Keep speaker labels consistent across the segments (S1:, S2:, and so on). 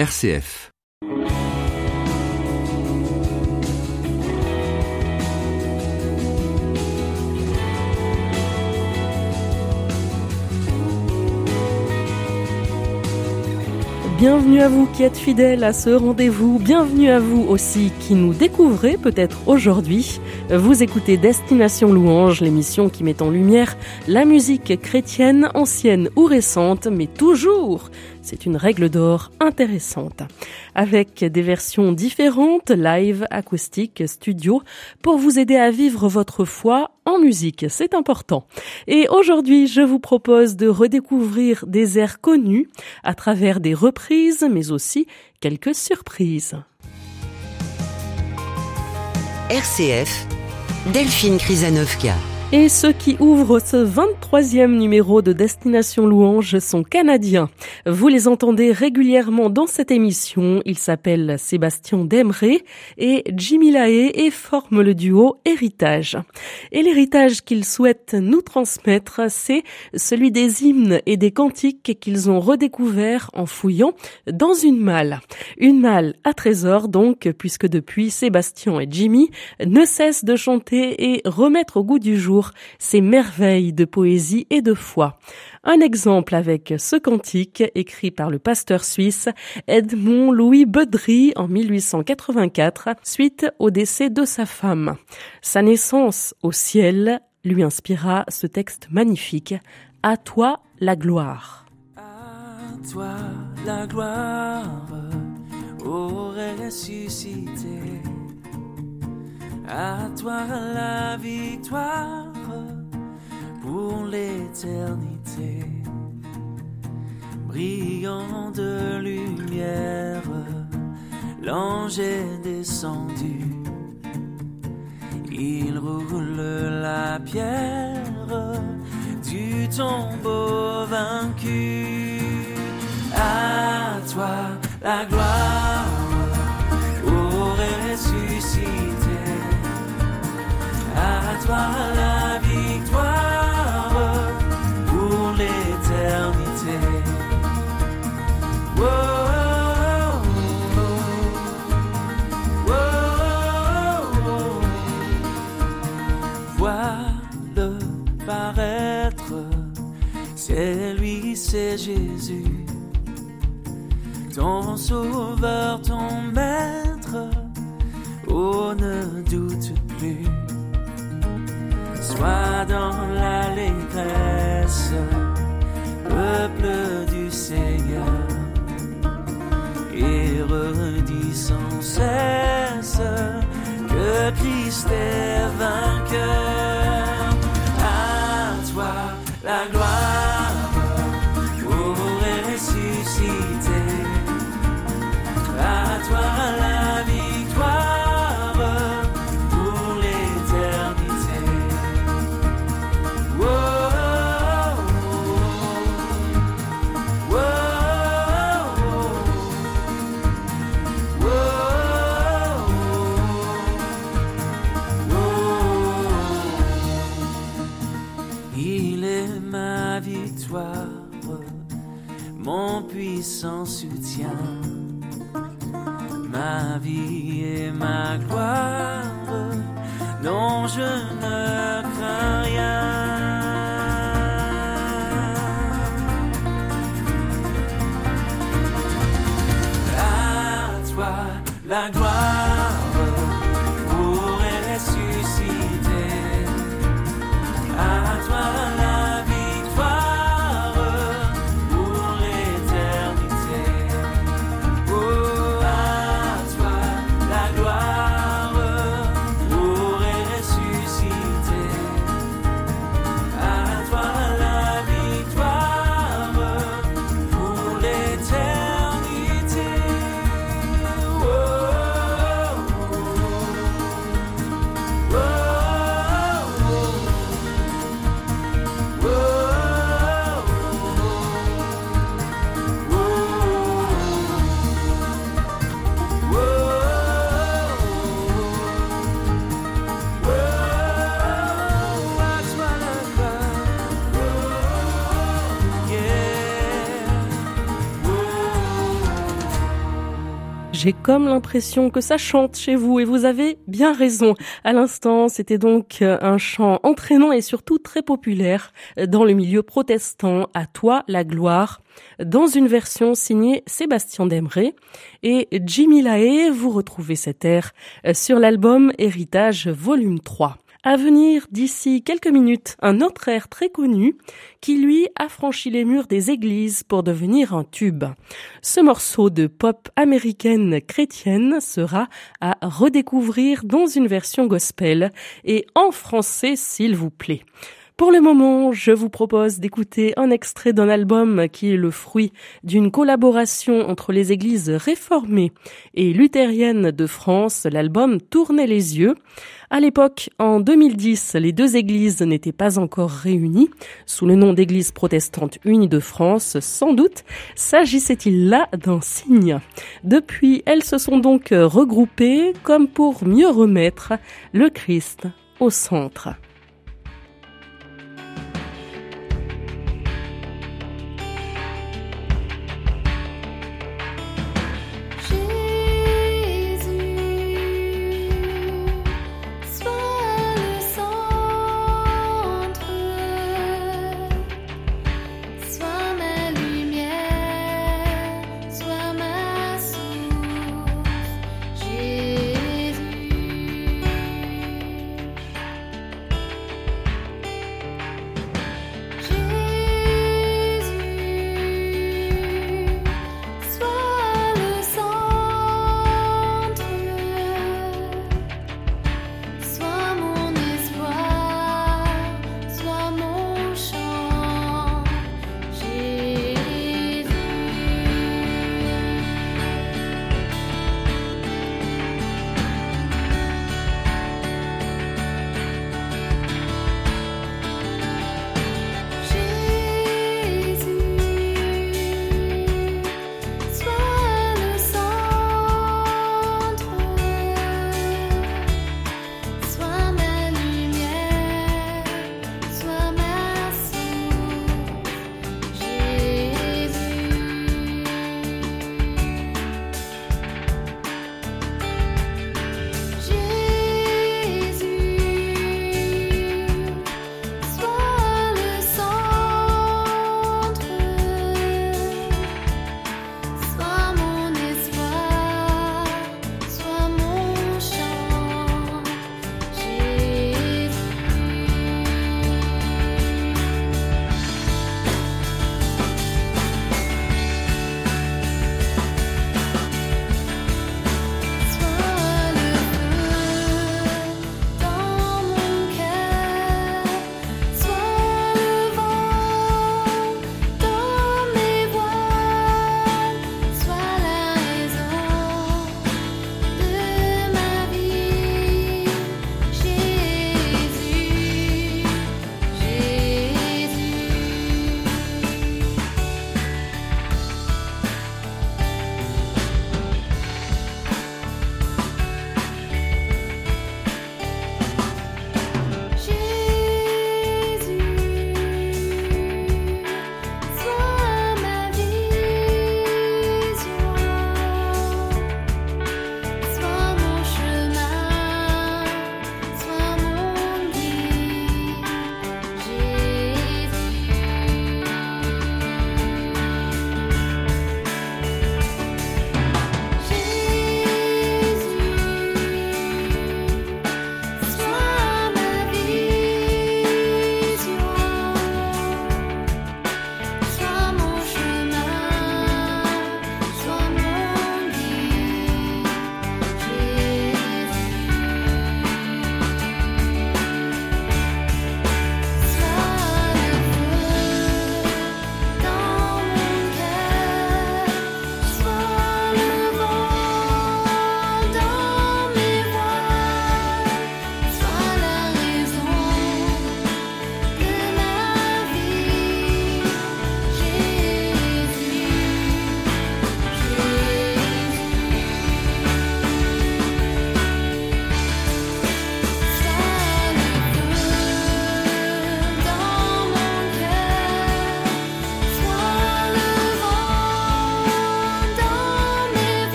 S1: RCF.
S2: Bienvenue à vous qui êtes fidèles à ce rendez-vous, bienvenue à vous aussi qui nous découvrez peut-être aujourd'hui. Vous écoutez Destination Louange, l'émission qui met en lumière la musique chrétienne ancienne ou récente, mais toujours c'est une règle d'or intéressante. Avec des versions différentes, live, acoustique, studio, pour vous aider à vivre votre foi en musique. C'est important. Et aujourd'hui, je vous propose de redécouvrir des airs connus à travers des reprises, mais aussi quelques surprises.
S3: RCF, Delphine Krizanovka.
S2: Et ceux qui ouvrent ce 23e numéro de Destination Louange sont canadiens. Vous les entendez régulièrement dans cette émission. Ils s'appellent Sébastien Demré et Jimmy Lae et forment le duo Héritage. Et l'héritage qu'ils souhaitent nous transmettre, c'est celui des hymnes et des cantiques qu'ils ont redécouverts en fouillant dans une malle. Une malle à trésor donc, puisque depuis Sébastien et Jimmy ne cessent de chanter et remettre au goût du jour ces merveilles de poésie et de foi. Un exemple avec ce cantique écrit par le pasteur suisse Edmond Louis Bedry en 1884 suite au décès de sa femme. Sa naissance au ciel lui inspira ce texte magnifique À toi la gloire.
S4: À toi la gloire ressuscité à toi la victoire pour l'éternité. Brillant de lumière, l'ange est descendu. Il roule la pierre du tombeau vaincu. À toi la gloire toi la victoire pour l'éternité. Oh, oh, Vois-le paraître, c'est lui, c'est Jésus, ton sauveur, ton maître. Oh, ne doute plus. Sois dans l'allégresse, peuple du Seigneur, et redis sans cesse que Christ est vainqueur. À toi la gloire victoire, mon puissant soutien, ma vie et ma gloire. Non, je ne
S2: J'ai comme l'impression que ça chante chez vous et vous avez bien raison. À l'instant, c'était donc un chant entraînant et surtout très populaire dans le milieu protestant. À toi la gloire dans une version signée Sébastien Demré et Jimmy Lahaye. Vous retrouvez cet air sur l'album Héritage volume 3. À venir d'ici quelques minutes, un autre air très connu qui lui a franchi les murs des églises pour devenir un tube. Ce morceau de pop américaine chrétienne sera à redécouvrir dans une version gospel et en français s'il vous plaît. Pour le moment, je vous propose d'écouter un extrait d'un album qui est le fruit d'une collaboration entre les églises réformées et luthériennes de France, l'album Tournez les yeux. À l'époque, en 2010, les deux églises n'étaient pas encore réunies sous le nom d'Église protestante unie de France. Sans doute s'agissait-il là d'un signe. Depuis, elles se sont donc regroupées comme pour mieux remettre le Christ au centre.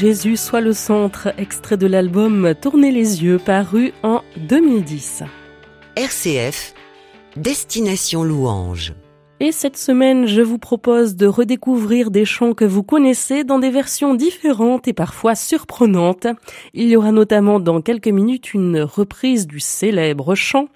S5: Jésus
S2: soit le centre, extrait de l'album Tournez les yeux, paru en 2010.
S3: RCF, Destination Louange.
S2: Et cette semaine, je vous propose de redécouvrir des chants que vous connaissez dans des versions différentes et parfois surprenantes. Il y aura notamment dans quelques minutes une reprise du célèbre chant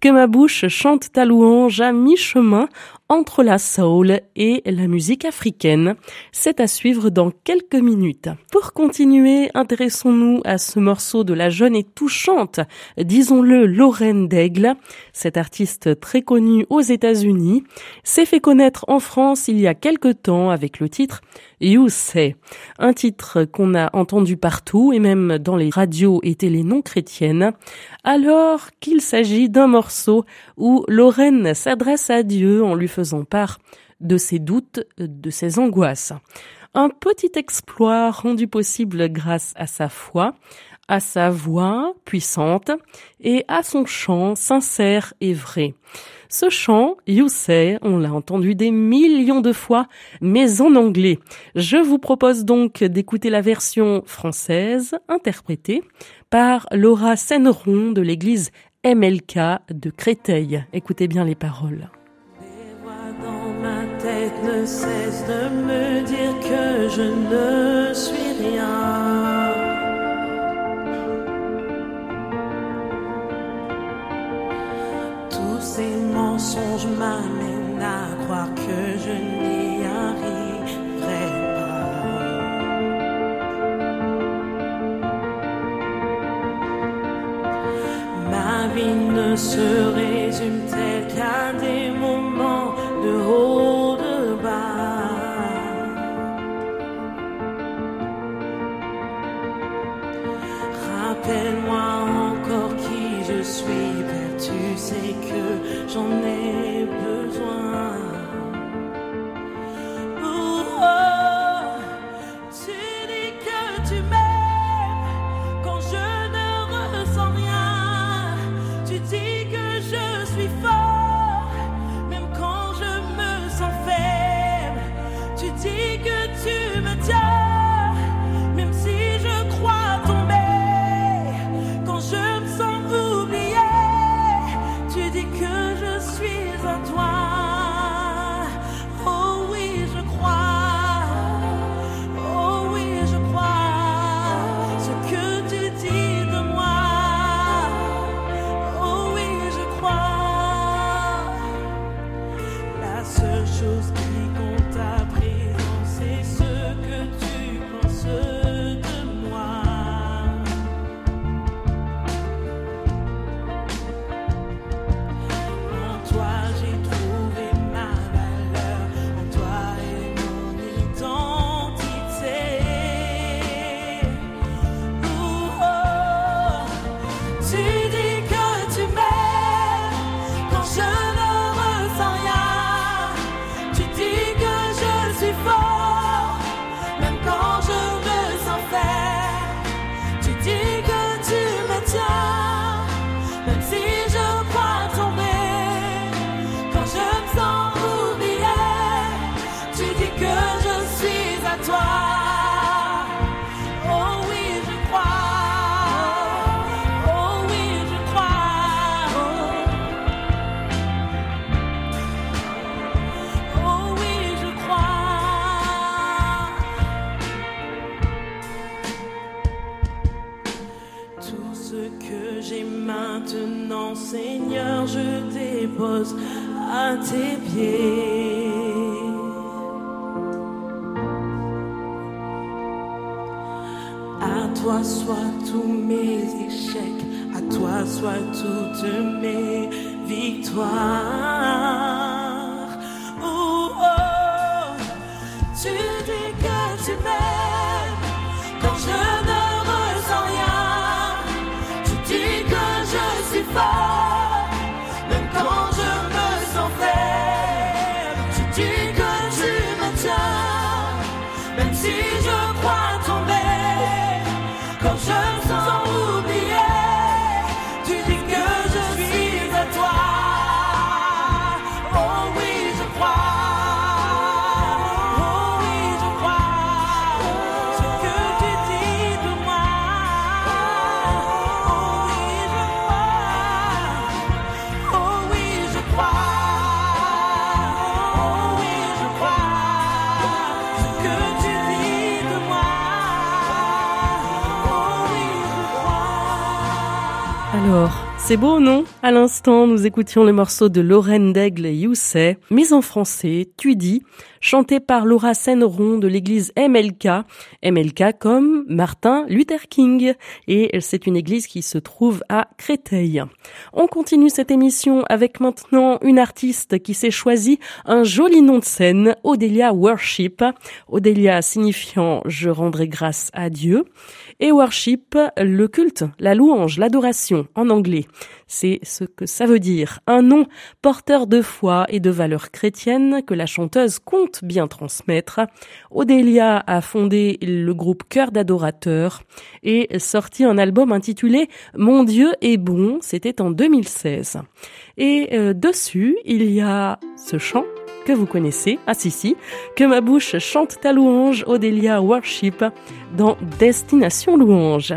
S2: Que ma bouche chante ta louange à mi-chemin entre la soul et la musique africaine. C'est à suivre dans quelques minutes. Pour continuer, intéressons-nous à ce morceau de la jeune et touchante, disons-le, Lorraine Daigle. Cette artiste très connue aux États-Unis s'est fait connaître en France il y a quelque temps avec le titre You Say, un titre qu'on a entendu partout et même dans les radios et télé non chrétiennes, alors qu'il s'agit d'un morceau où Lorraine s'adresse à Dieu en lui faisant part de ses doutes, de ses angoisses. Un petit exploit rendu possible grâce à sa foi, à sa voix puissante et à son chant sincère et vrai. Ce chant, You Say, on l'a entendu des millions de fois, mais en anglais. Je vous propose donc d'écouter la version française interprétée par Laura Senneron de l'église MLK de Créteil. Écoutez bien les paroles.
S6: Ces mensonges m'amènent à croire que je n'y arriverai pas. Ma vie ne se résume-t-elle qu'à des moments de haut, de bas. Rappelle-moi tu sais que j'en ai besoin. À tes pieds. À toi soient tous mes échecs, à toi soient toutes mes victoires.
S7: C'est beau, non À l'instant, nous écoutions le morceau de Lorraine Daigle You Say, mais en français, Tu dis, chanté par Laura Senneron de l'église MLK. MLK comme Martin Luther King. Et c'est une église qui se trouve à Créteil. On continue cette émission avec maintenant une artiste qui s'est choisie un joli nom de scène, Odelia Worship. Odelia signifiant je rendrai grâce à Dieu et worship, le culte, la louange, l'adoration en anglais. C'est ce que ça veut dire. Un nom porteur de foi et de valeurs chrétiennes que la chanteuse compte bien transmettre. Odélia a fondé le groupe Cœur d'adorateurs et sorti un album intitulé Mon Dieu est bon. C'était en 2016. Et euh, dessus, il y a ce chant que vous connaissez, ah si si, que ma bouche chante ta louange, Odélia Worship, dans Destination Louange.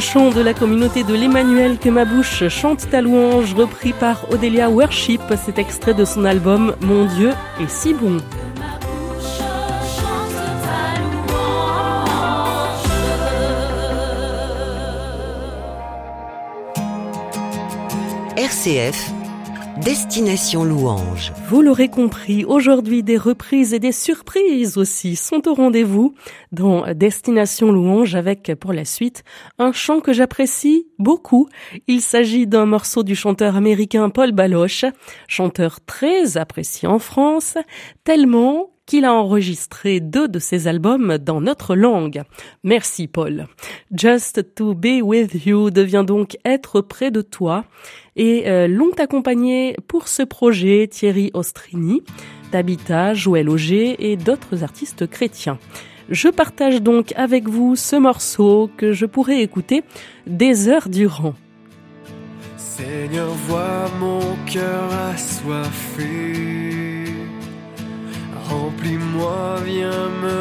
S7: chant de la communauté de l'Emmanuel que ma bouche chante ta louange, repris par Odélia Worship, cet extrait de son album Mon Dieu est si bon.
S3: RCF Destination Louange.
S2: Vous l'aurez compris, aujourd'hui des reprises et des surprises aussi sont au rendez-vous dans Destination Louange avec pour la suite un chant que j'apprécie beaucoup. Il s'agit d'un morceau du chanteur américain Paul Baloche, chanteur très apprécié en France, tellement qu'il a enregistré deux de ses albums dans notre langue. Merci Paul. Just to be with you devient donc être près de toi et euh, l'ont accompagné pour ce projet Thierry Ostrini, d'Habitat, Joël Auger et d'autres artistes chrétiens. Je partage donc avec vous ce morceau que je pourrais écouter des heures durant.
S5: Seigneur, vois mon cœur assoiffé. Remplis-moi, viens me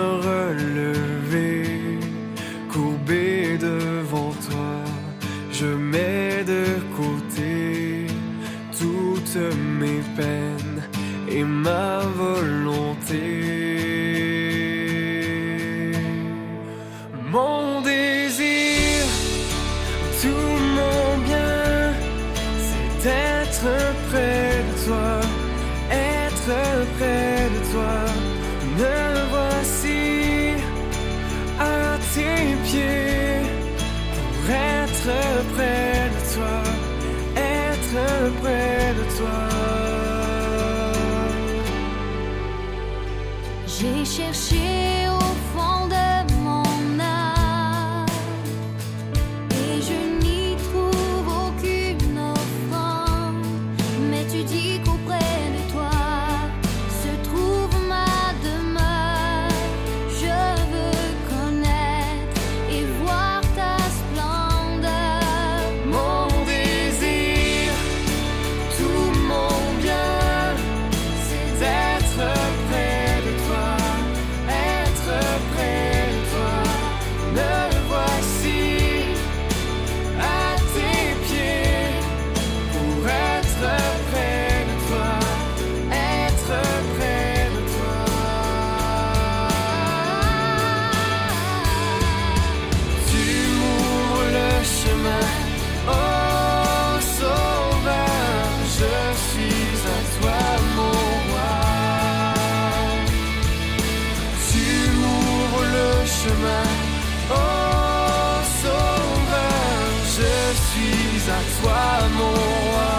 S5: toi mon roi.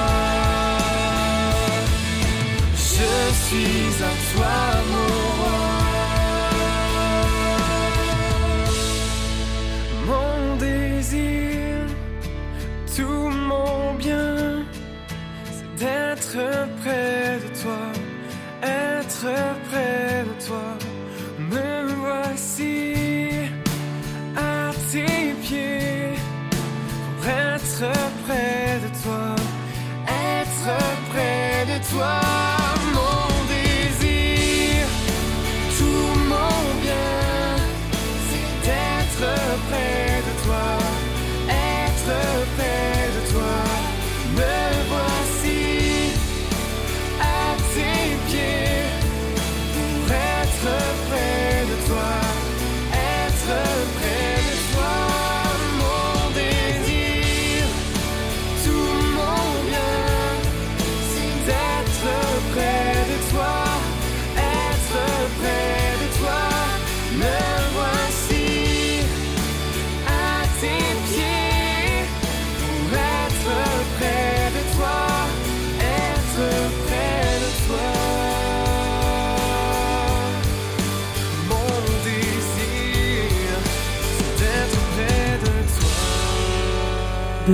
S5: Je suis à toi mon roi. Mon désir, tout mon bien, c'est d'être près de toi, être près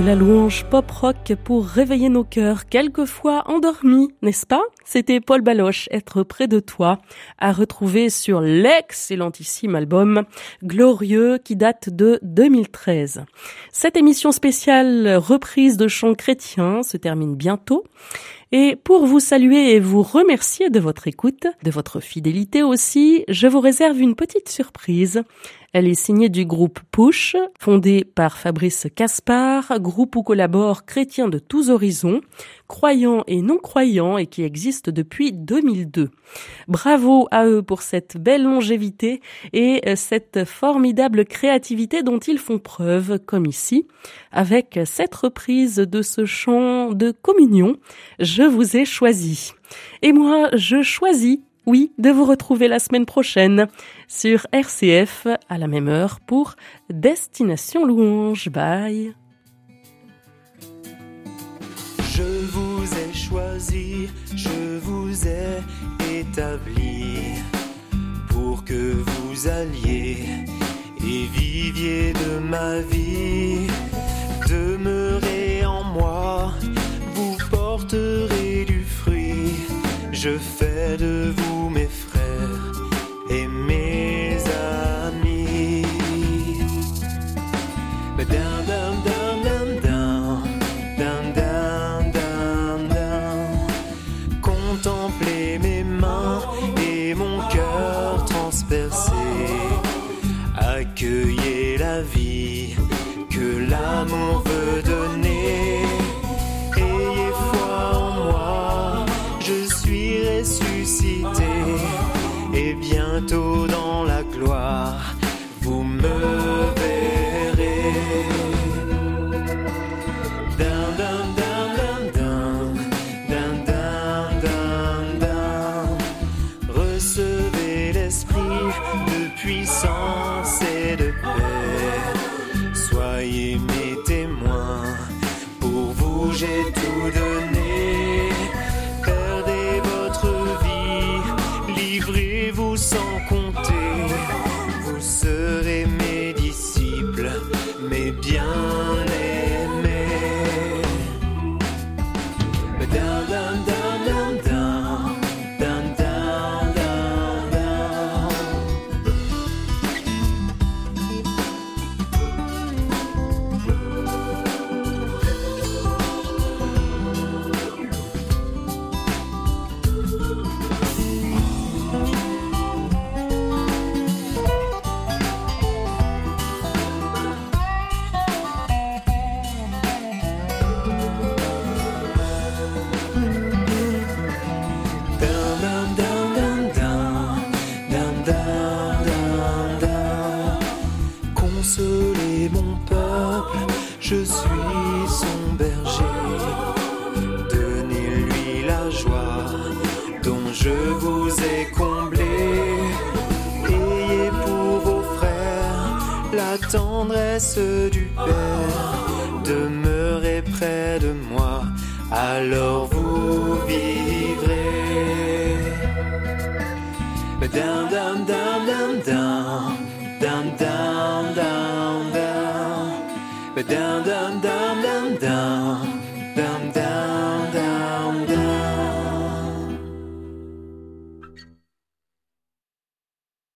S2: la louange pop-rock pour réveiller nos cœurs, quelquefois endormis, n'est-ce pas? C'était Paul Baloche, Être près de toi, à retrouver sur l'excellentissime album Glorieux qui date de 2013. Cette émission spéciale reprise de chants chrétiens se termine bientôt. Et pour vous saluer et vous remercier de votre écoute, de votre fidélité aussi, je vous réserve une petite surprise. Elle est signée du groupe Push, fondé par Fabrice Caspar, groupe où collaborent chrétiens de tous horizons, croyants et non-croyants et qui existe depuis 2002. Bravo à eux pour cette belle longévité et cette formidable créativité dont ils font preuve, comme ici, avec cette reprise de ce chant de communion, Je vous ai choisi. Et moi, je choisis oui, de vous retrouver la semaine prochaine sur RCF à la même heure pour Destination Louange. Bye.
S8: Je vous ai choisi, je vous ai établi pour que vous alliez et viviez de ma vie. Demeurez en moi, vous porterez du fruit. Je du Père. Demeurez près de moi, alors